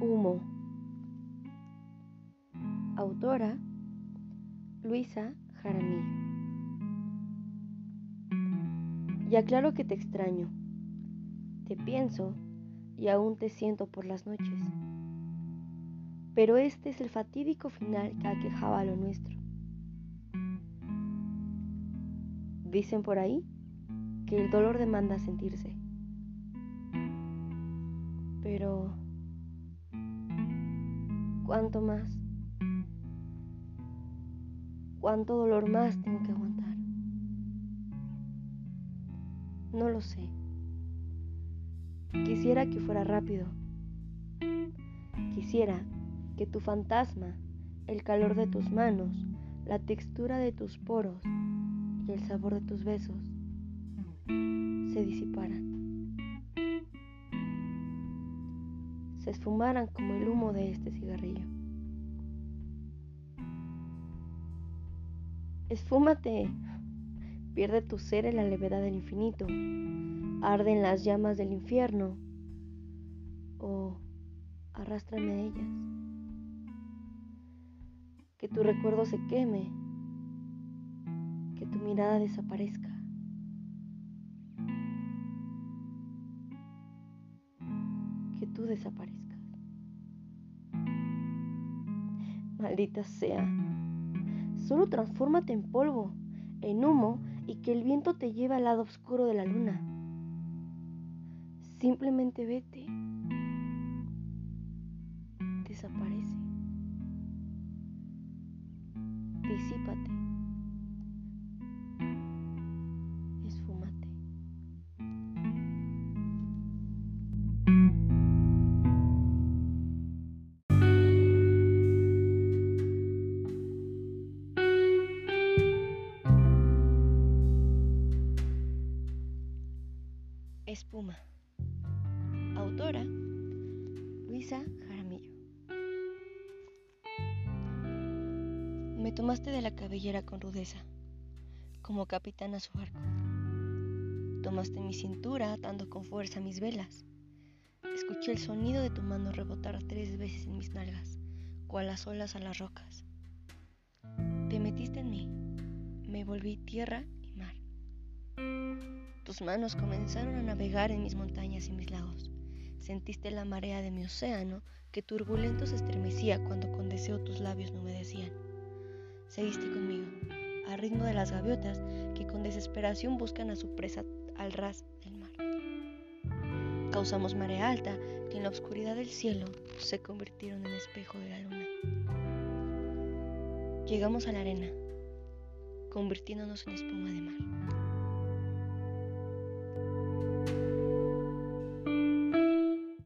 Humo. Autora Luisa Jaramillo. Y aclaro que te extraño, te pienso y aún te siento por las noches. Pero este es el fatídico final que aquejaba a lo nuestro. Dicen por ahí que el dolor demanda sentirse. Pero... ¿cuánto más? ¿Cuánto dolor más tengo que aguantar? No lo sé. Quisiera que fuera rápido. Quisiera que tu fantasma, el calor de tus manos, la textura de tus poros y el sabor de tus besos se disiparan. Esfumaran como el humo de este cigarrillo. Esfúmate, pierde tu ser en la levedad del infinito, arde en las llamas del infierno o arrástrame a ellas. Que tu recuerdo se queme, que tu mirada desaparezca. Tú desaparezcas. Maldita sea. Solo transfórmate en polvo, en humo y que el viento te lleve al lado oscuro de la luna. Simplemente vete. Desaparece. Espuma. Autora Luisa Jaramillo. Me tomaste de la cabellera con rudeza, como capitán a su barco. Tomaste mi cintura atando con fuerza mis velas. Escuché el sonido de tu mano rebotar tres veces en mis nalgas, cual las olas a las rocas. Te metiste en mí, me volví tierra y mar. Tus manos comenzaron a navegar en mis montañas y mis lagos. Sentiste la marea de mi océano que turbulento se estremecía cuando con deseo tus labios me humedecían. Seguiste conmigo, al ritmo de las gaviotas que con desesperación buscan a su presa al ras del mar. Causamos marea alta que en la oscuridad del cielo se convirtieron en espejo de la luna. Llegamos a la arena, convirtiéndonos en espuma de mar.